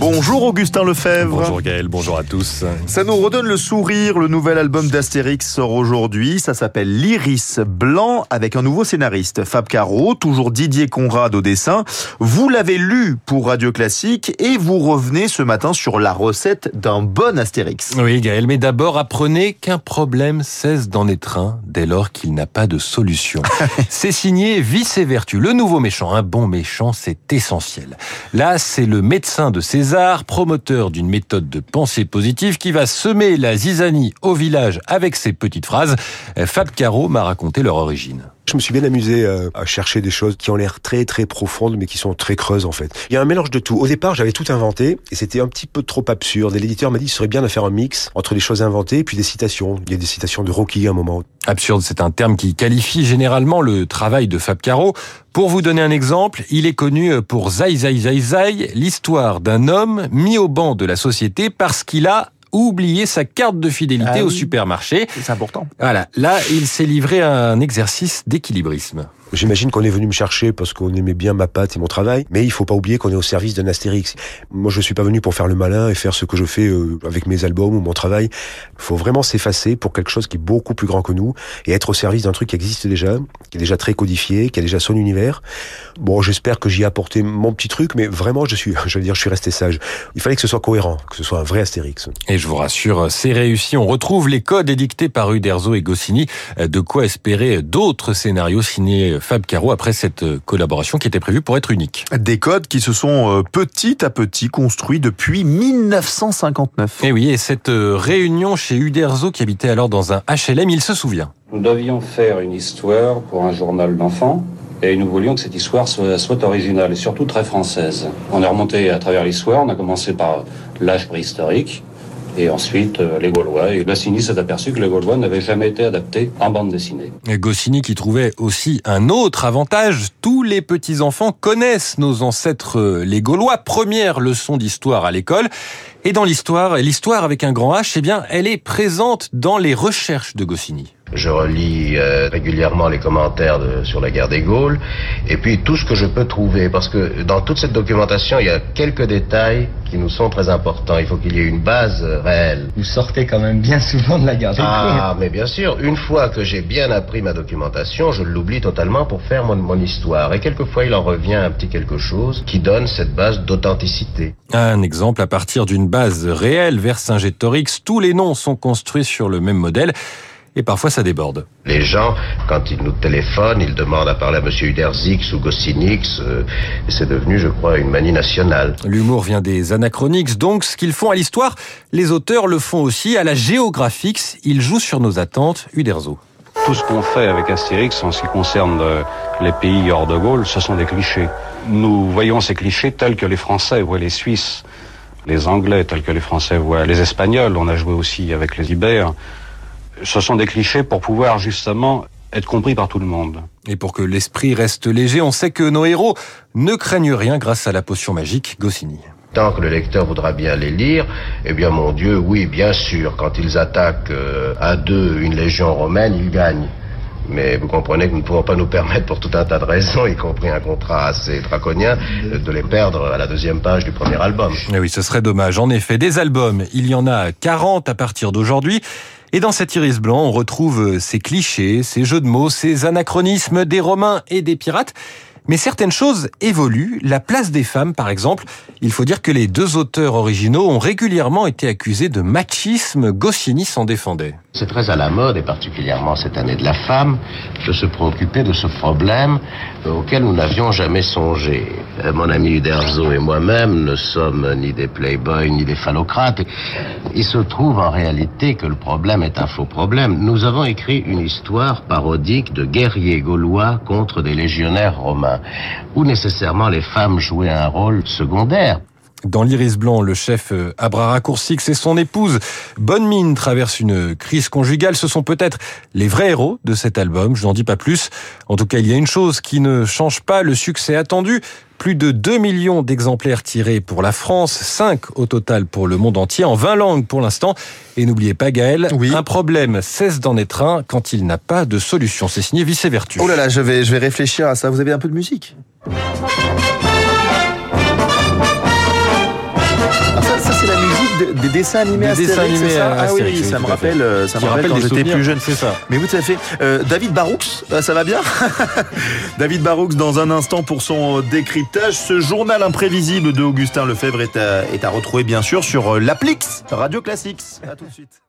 Bonjour Augustin Lefebvre. Bonjour Gaël, bonjour à tous. Ça nous redonne le sourire. Le nouvel album d'Astérix sort aujourd'hui. Ça s'appelle L'Iris Blanc avec un nouveau scénariste, Fab Caro, toujours Didier Conrad au dessin. Vous l'avez lu pour Radio Classique et vous revenez ce matin sur la recette d'un bon Astérix. Oui Gaël, mais d'abord apprenez qu'un problème cesse d'en être un dès lors qu'il n'a pas de solution. c'est signé Vice et Vertu, le nouveau méchant. Un bon méchant, c'est essentiel. Là, c'est le médecin de César promoteur d'une méthode de pensée positive qui va semer la zizanie au village avec ses petites phrases. Fab Caro m'a raconté leur origine. Je me suis bien amusé euh, à chercher des choses qui ont l'air très très profondes mais qui sont très creuses en fait. Il y a un mélange de tout. Au départ, j'avais tout inventé et c'était un petit peu trop absurde. Et l'éditeur m'a dit qu'il serait bien de faire un mix entre les choses inventées et puis des citations. Il y a des citations de Rocky à un moment. Absurde, c'est un terme qui qualifie généralement le travail de Fab Caro. Pour vous donner un exemple, il est connu pour Zai Zai Zai Zai, l'histoire d'un homme mis au banc de la société parce qu'il a oublié sa carte de fidélité Ah au oui. supermarché. C'est important. Voilà, là, il s'est livré à un exercice d'équilibrisme. J'imagine qu'on est venu me chercher parce qu'on aimait bien ma patte et mon travail, mais il faut pas oublier qu'on est au service d'un Astérix. Moi, je suis pas venu pour faire le malin et faire ce que je fais euh, avec mes albums ou mon travail. Il faut vraiment s'effacer pour quelque chose qui est beaucoup plus grand que nous et être au service d'un truc qui existe déjà, qui est déjà très codifié, qui a déjà son univers. Bon, j'espère que j'y ai apporté mon petit truc, mais vraiment, je suis, je veux dire, je suis resté sage. Il fallait que ce soit cohérent, que ce soit un vrai Astérix. Et je vous rassure, c'est réussi. On retrouve les codes édictés par Uderzo et Goscinny. De quoi espérer d'autres scénarios signés Fab Caro après cette collaboration qui était prévue pour être unique. Des codes qui se sont euh, petit à petit construits depuis 1959. Et oui, et cette euh, réunion chez Uderzo qui habitait alors dans un HLM, il se souvient. Nous devions faire une histoire pour un journal d'enfants et nous voulions que cette histoire soit, soit originale et surtout très française. On est remonté à travers l'histoire, on a commencé par l'âge préhistorique et ensuite euh, les Gaulois. Et Goscinny s'est aperçu que les Gaulois n'avaient jamais été adaptés en bande dessinée. Et Goscinny qui trouvait aussi un autre avantage, tous les petits-enfants connaissent nos ancêtres euh, les Gaulois, première leçon d'histoire à l'école. Et dans l'histoire, l'histoire avec un grand H, eh bien, elle est présente dans les recherches de Goscinny. Je relis euh, régulièrement les commentaires de- sur la guerre des Gaules et puis tout ce que je peux trouver parce que dans toute cette documentation il y a quelques détails qui nous sont très importants. Il faut qu'il y ait une base réelle. Vous sortez quand même bien souvent de la guerre des Ah mais bien sûr, une fois que j'ai bien appris ma documentation, je l'oublie totalement pour faire mon, mon histoire et quelquefois il en revient un petit quelque chose qui donne cette base d'authenticité. Un exemple à partir d'une base réelle, Vercingétorix, tous les noms sont construits sur le même modèle. Et parfois ça déborde. Les gens, quand ils nous téléphonent, ils demandent à parler à Monsieur Uderzix ou Goscinix. euh, et c'est devenu, je crois, une manie nationale. L'humour vient des anachroniques, donc ce qu'ils font à l'histoire, les auteurs le font aussi à la géographique. Ils jouent sur nos attentes, Uderzo. Tout ce qu'on fait avec Astérix en ce qui concerne euh, les pays hors de Gaulle, ce sont des clichés. Nous voyons ces clichés tels que les Français voient les Suisses, les Anglais tels que les Français voient les Espagnols. On a joué aussi avec les Ibères. Ce sont des clichés pour pouvoir justement être compris par tout le monde. Et pour que l'esprit reste léger, on sait que nos héros ne craignent rien grâce à la potion magique Goscinny. Tant que le lecteur voudra bien les lire, eh bien, mon Dieu, oui, bien sûr, quand ils attaquent euh, à deux une légion romaine, ils gagnent. Mais vous comprenez que nous ne pouvons pas nous permettre, pour tout un tas de raisons, y compris un contrat assez draconien, de les perdre à la deuxième page du premier album. Eh oui, ce serait dommage. En effet, des albums, il y en a 40 à partir d'aujourd'hui. Et dans cet iris blanc, on retrouve ces clichés, ces jeux de mots, ces anachronismes des Romains et des pirates. Mais certaines choses évoluent. La place des femmes, par exemple. Il faut dire que les deux auteurs originaux ont régulièrement été accusés de machisme. Goscinny s'en défendait. C'est très à la mode, et particulièrement cette année de la femme, de se préoccuper de ce problème euh, auquel nous n'avions jamais songé. Euh, Mon ami Uderzo et moi-même ne sommes ni des playboys ni des phallocrates. Il se trouve en réalité que le problème est un faux problème. Nous avons écrit une histoire parodique de guerriers gaulois contre des légionnaires romains, où nécessairement les femmes jouaient un rôle secondaire. Dans l'Iris Blanc, le chef euh, Abra Raccourcix et son épouse Bonne Mine traversent une crise conjugale. Ce sont peut-être les vrais héros de cet album, je n'en dis pas plus. En tout cas, il y a une chose qui ne change pas le succès attendu. Plus de 2 millions d'exemplaires tirés pour la France, 5 au total pour le monde entier, en 20 langues pour l'instant. Et n'oubliez pas Gaël, Oui. un problème cesse d'en être un quand il n'a pas de solution. C'est signé Vice Vertu. Oh là là, je vais, je vais réfléchir à ça. Vous avez un peu de musique? Des dessins animés Des Astérix, dessins animés ça Ah Astérix, oui, ça me rappelle, euh, ça me rappelle quand j'étais plus jeune. c'est ça. Mais oui, tout à fait. Euh, David Baroux, euh, ça va bien? David Baroux dans un instant pour son euh, décryptage. Ce journal imprévisible de Augustin Lefebvre est à, est à retrouver bien sûr sur l'Applix Radio Classics. À tout de suite.